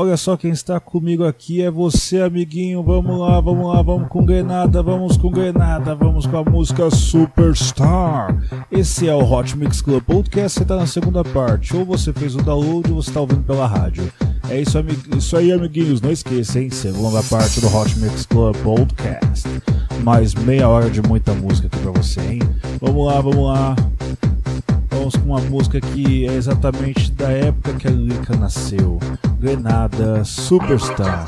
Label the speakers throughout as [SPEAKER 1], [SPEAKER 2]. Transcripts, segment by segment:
[SPEAKER 1] Olha só quem está comigo aqui é você, amiguinho. Vamos lá, vamos lá, vamos com Grenada, vamos com Grenada, vamos com a música Superstar. Esse é o Hot Mix Club Podcast, você está na segunda parte. Ou você fez o download ou você está ouvindo pela rádio. É isso, isso aí, amiguinhos. Não esqueça, hein? Segunda parte do Hot Mix Club Podcast. Mais meia hora de muita música aqui pra você, hein? Vamos lá, vamos lá. Vamos com uma música que é exatamente da época que a Lilica nasceu. Granada, Superstar.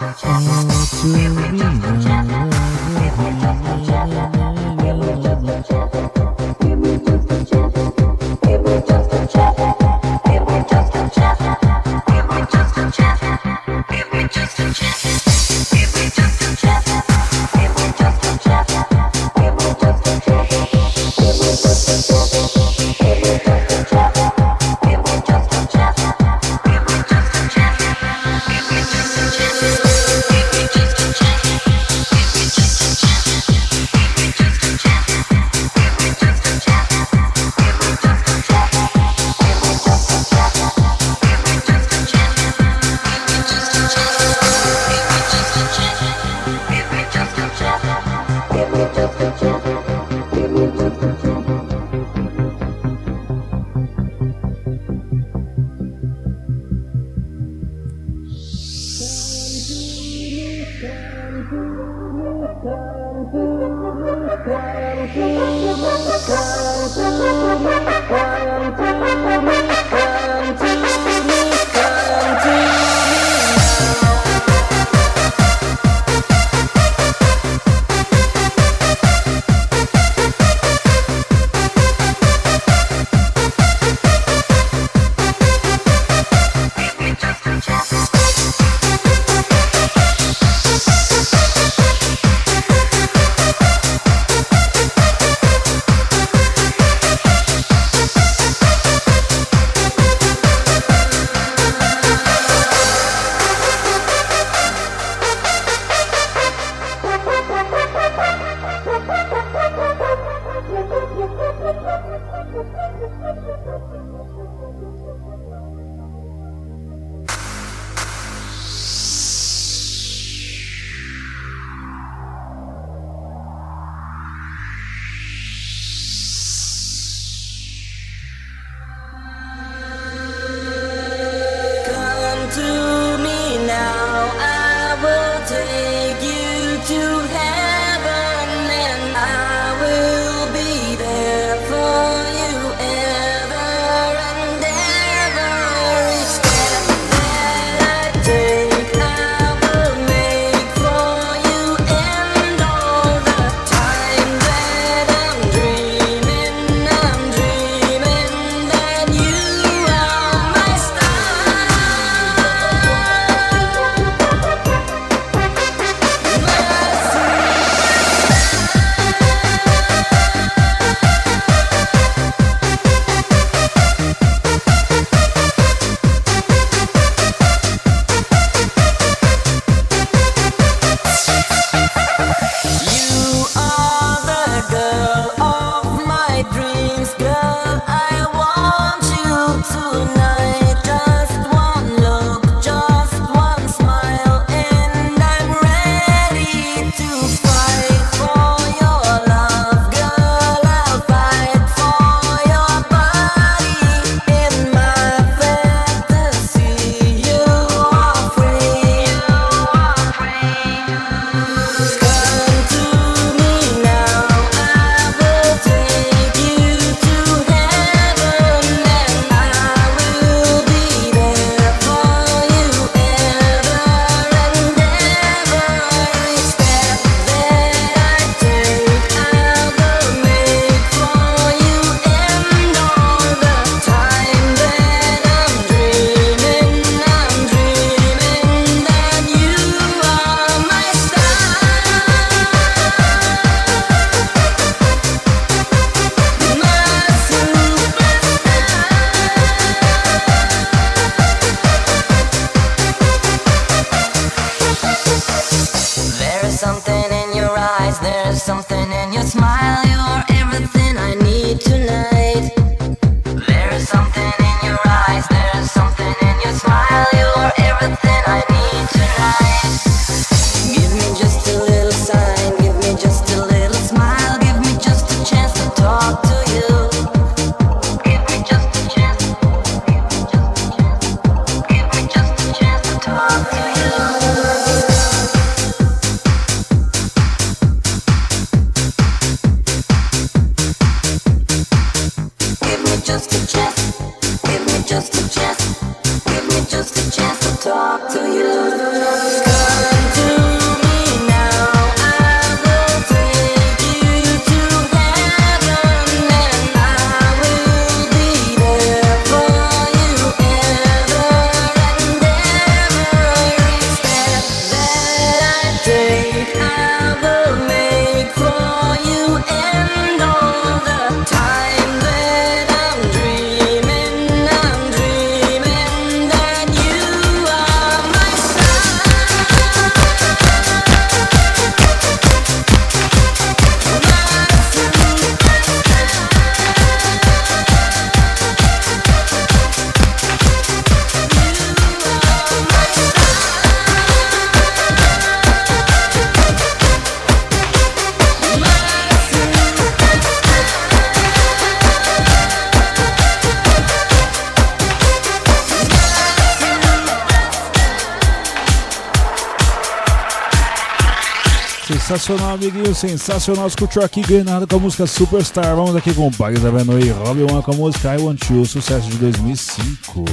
[SPEAKER 2] Sensacional, amiguinho, sensacional. Escutou aqui Grenada com a música Superstar. Vamos aqui com o Bugs Avenue e Robbie One com a música I Want You, sucesso de 2005.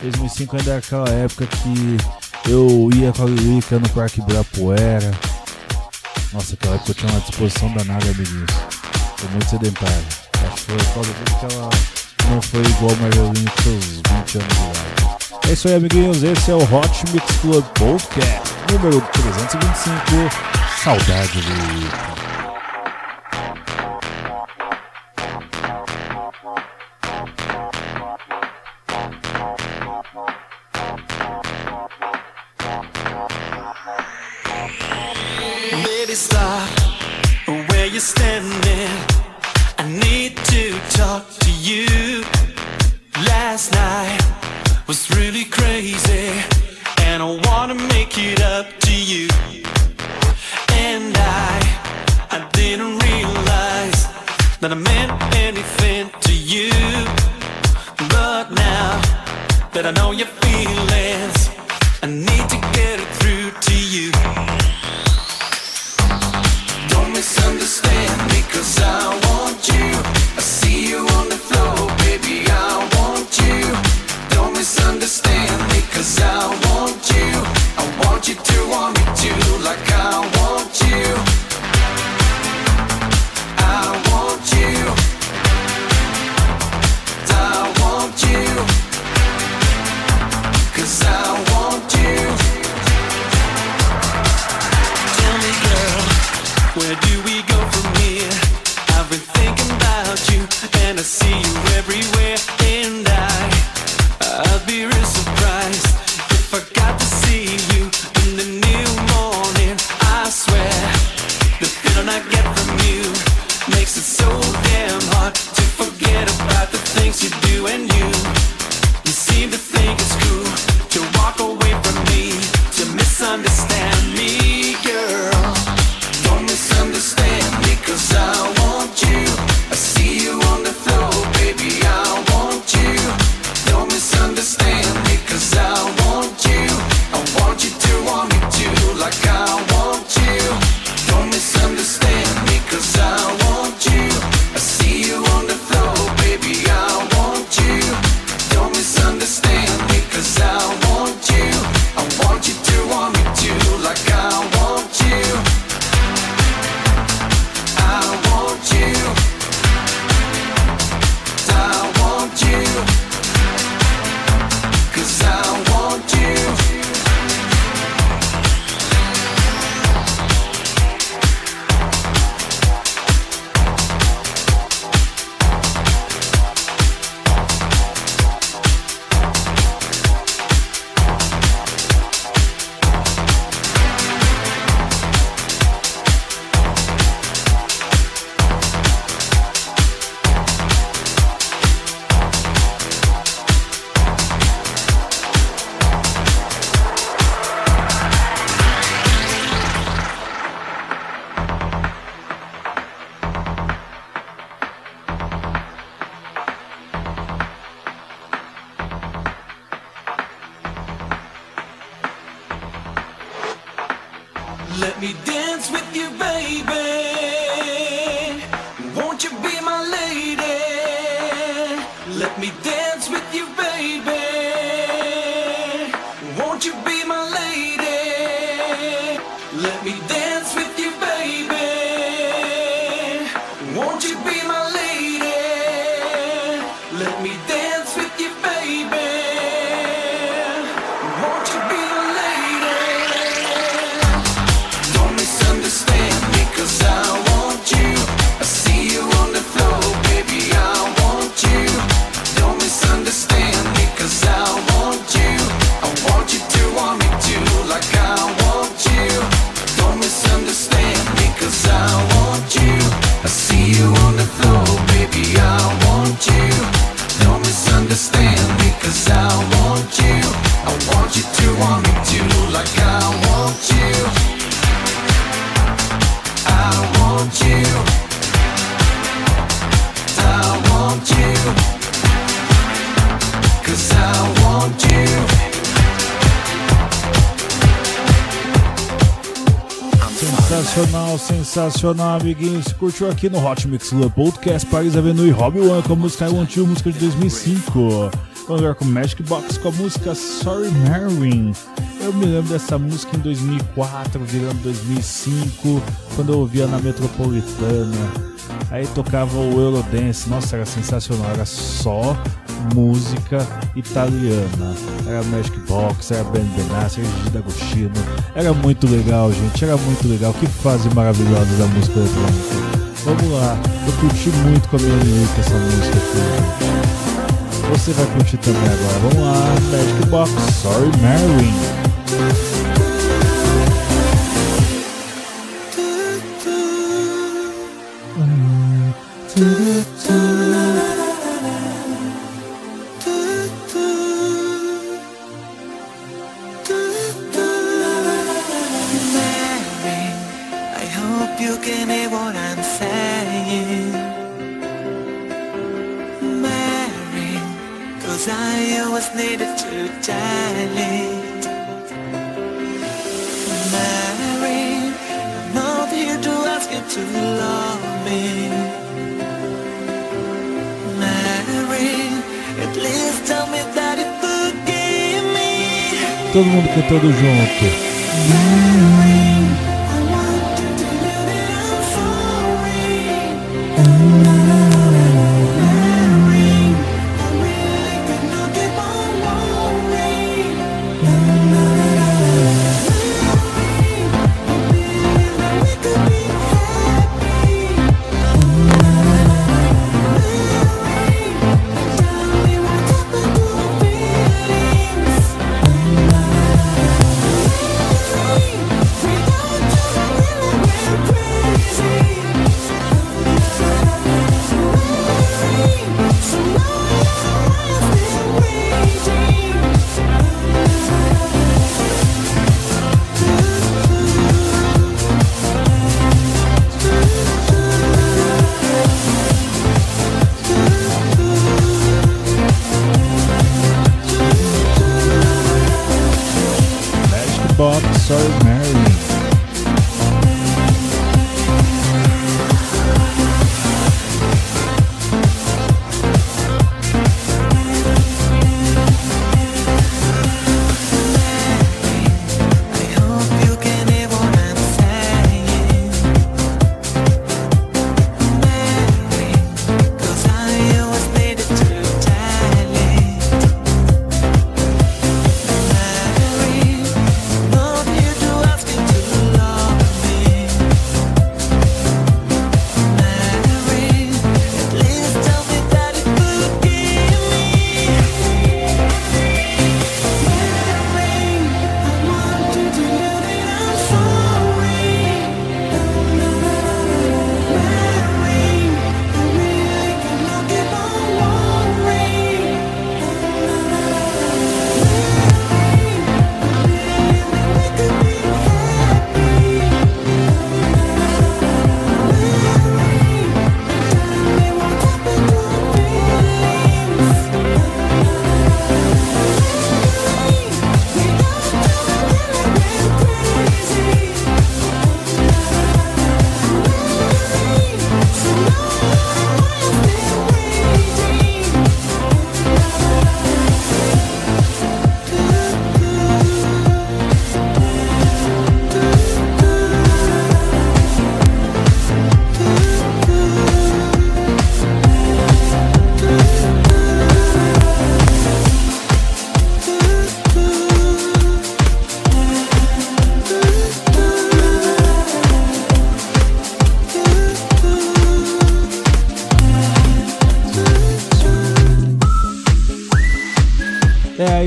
[SPEAKER 2] 2005 ainda é aquela época que eu ia com a Lilica no Parque Ibirapuera. Nossa, aquela época eu tinha uma disposição danada, amiguinhos. Foi muito sedentário. Acho que foi por causa disso que ela não foi igual a Marilyn com seus 20 anos de idade. É isso aí, amiguinhos. Esse é o Hot Mix Club Podcast, número 325. Saudade with you, baby. Won't you be my lady? Let me dance.
[SPEAKER 3] Sensacional, sensacional, amiguinhos. Curtiu aqui no Hot Mix Club Podcast Paris Avenue e Robbie One com a música I Want You, música de 2005. Vamos agora com Magic Box com a música Sorry Marin. Eu me lembro dessa música em 2004, virando 2005, quando eu ouvia na Metropolitana. Aí tocava o Eurodance, nossa, era sensacional, era só música italiana. Era Magic Box, era Ben Benassi, era Gigi D'Agostino. Era muito legal, gente, era muito legal. Que fase maravilhosa da música eletrônica. Vamos lá, eu curti muito com a minha Lilica essa música aqui. Você vai curtir também agora. Vamos lá, Magic Box, Sorry. Todo mundo cantando junto.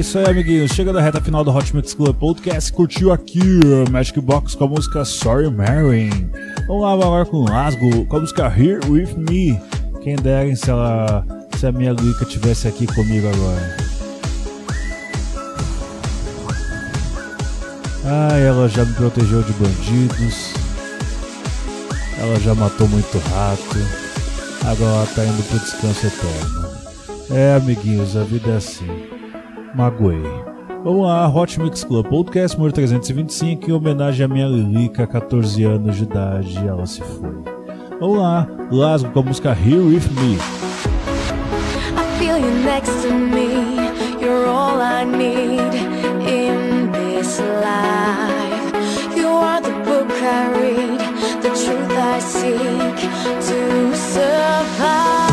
[SPEAKER 1] Isso aí, amiguinhos. Chega da reta final do Hot Mix Club Podcast. Curtiu aqui o Magic Box com a música Sorry Mary. Vamos lá agora com Lasgo com a música Here With Me. Quem dera se, ela, se a minha Luica tivesse aqui comigo agora. Ah, ela já me protegeu de bandidos. Ela já matou muito rato. Agora ela tá indo pro descanso eterno. É, amiguinhos, a vida é assim. Magoei. Vamos lá, Hot Mix Club Podcast número 325 em homenagem à minha Lilica, 14 anos de idade, ela se foi. Vamos lá, Lasgo com a música Here With Me.
[SPEAKER 4] I feel you next to me. You're all I need in this life. You are the book I read, the truth I seek to survive.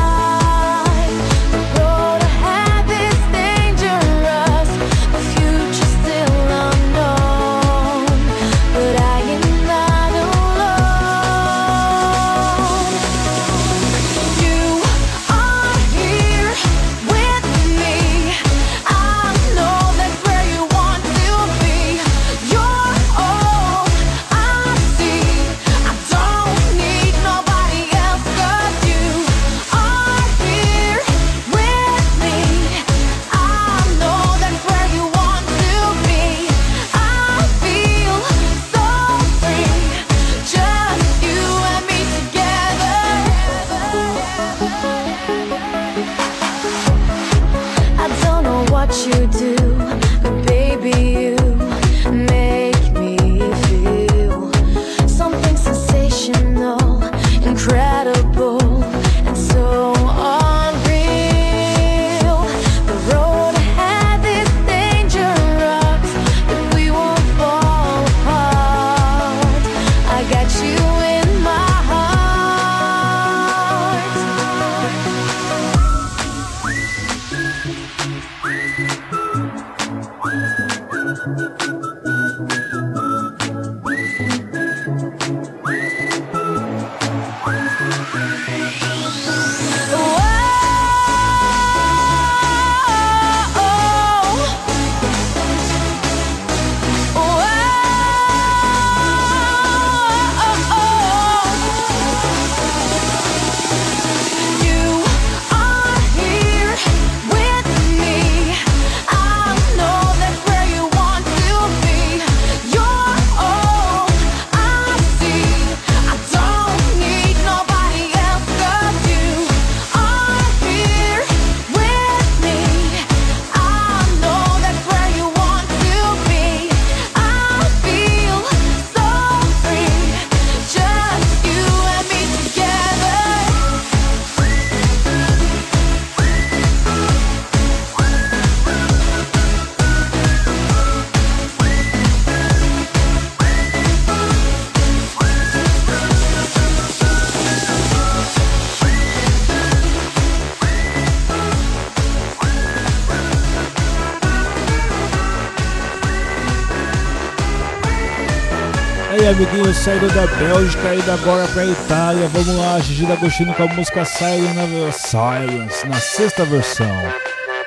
[SPEAKER 1] Amiguinhos, saindo da Bélgica, indo agora pra Itália. Vamos lá, Gigi D'Agostino com a música Silence, Silence, na sexta versão.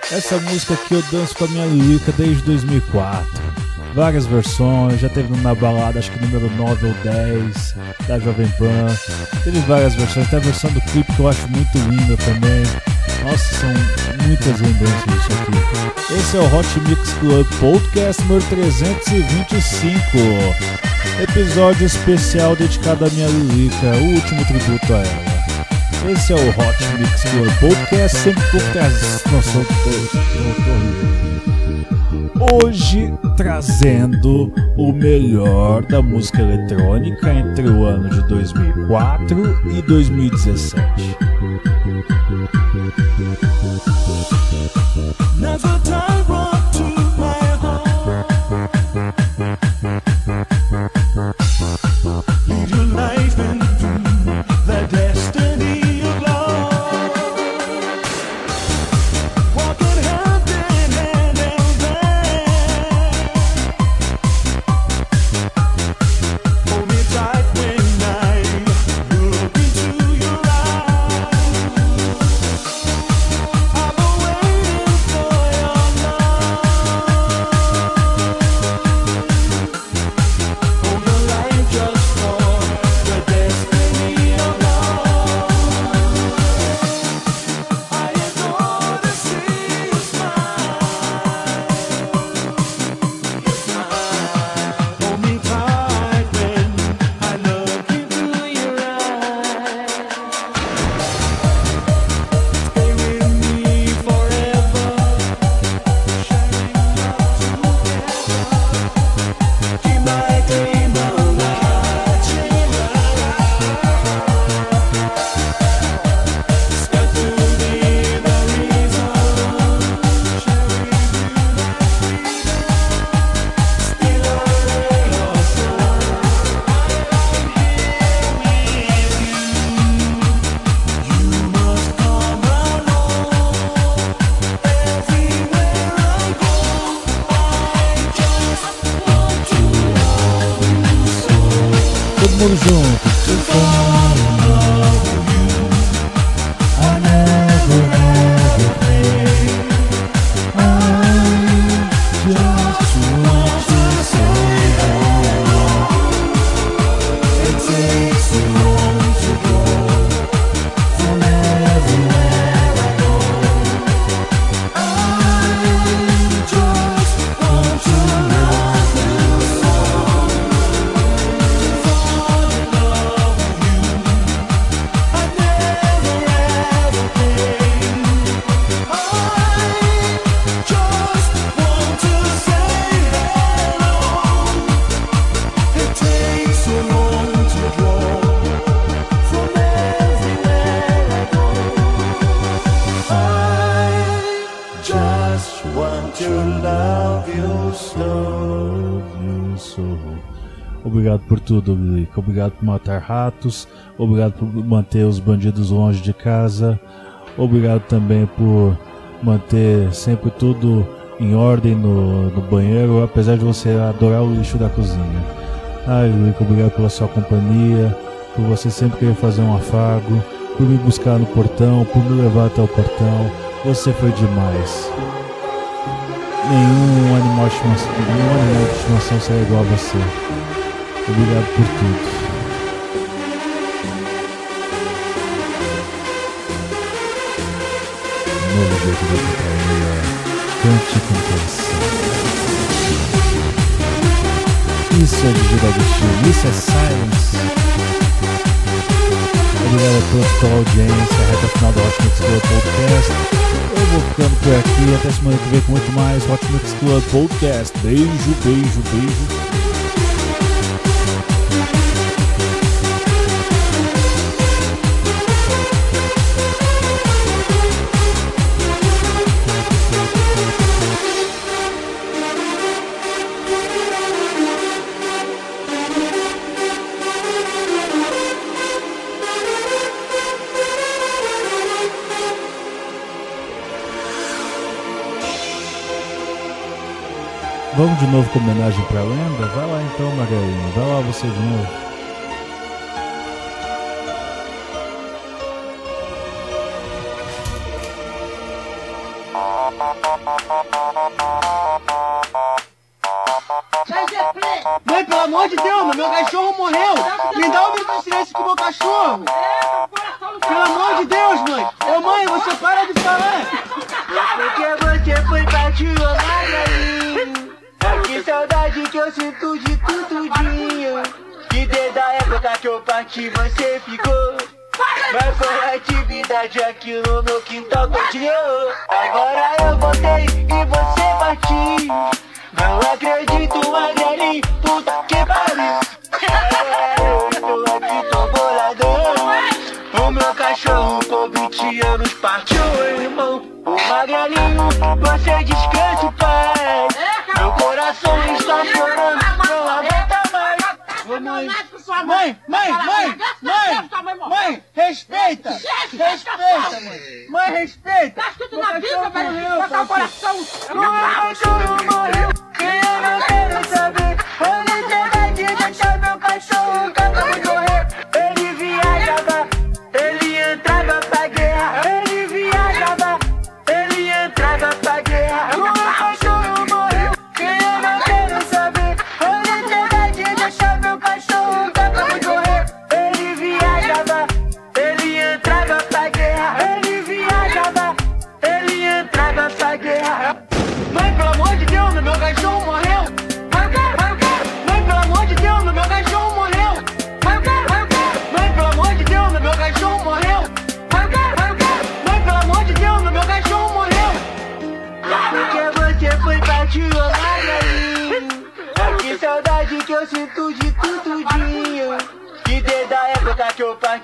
[SPEAKER 1] Essa música aqui eu danço com a minha Lilica desde 2004. Várias versões, já teve na balada, acho que número 9 ou 10, da Jovem Pan. Teve várias versões, tem a versão do clipe que eu acho muito linda também. Nossa, são muitas lembranças disso aqui. Esse é o Hot Mix Club Podcast número 325. Episódio especial dedicado à minha Lilica, o último tributo a ela. Esse é o Hot Mix Club Podcast, sempre. Nossa, eu tô. Hoje trazendo o melhor da música eletrônica entre o ano de 2004 e 2017.
[SPEAKER 2] Never
[SPEAKER 1] tudo, Oblique. Obrigado por matar ratos. Obrigado por manter os bandidos longe de casa. Obrigado também por manter sempre tudo em ordem no, no banheiro, apesar de você adorar o lixo da cozinha. Ai, Lico, obrigado pela sua companhia, por você sempre querer fazer um afago, por me buscar no portão, por me levar até o portão. Você foi demais. Nenhum animal de estimação, nenhum animal de estimação será igual a você. Obrigado por tudo. Novo jeito de ficar melhor. Cante com coração. Isso é Digital Destino, isso é Silence. Obrigado a todos pela audiência, reta final do Hot Mix Club Podcast. Eu vou ficando por aqui, até semana que vem com muito mais Hot Mix Club Podcast. Beijo, beijo, beijo. Vamos de novo com homenagem pra lenda? Vai lá então, Margarina. Vai lá você de novo.
[SPEAKER 5] Descanse, paz. Meu coração está chorando, não aguenta mais. Mãe, mãe, mãe, mãe, mãe, mãe, respeita, respeita, mãe. Mãe, respeita.
[SPEAKER 6] Tá na velho. Botar o coração.
[SPEAKER 5] Meu cachorro morreu,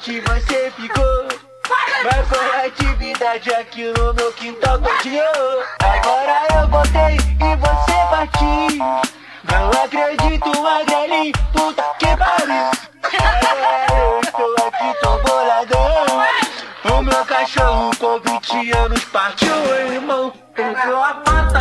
[SPEAKER 5] parti você ficou. Mas foi atividade aqui no meu quintal continuou. Agora eu voltei e você partiu. Não acredito, Magrelinho, puta que pariu. É, eu estou aqui, tô boladão. O meu cachorro com 20 anos partiu, irmão. Perdeu a pata,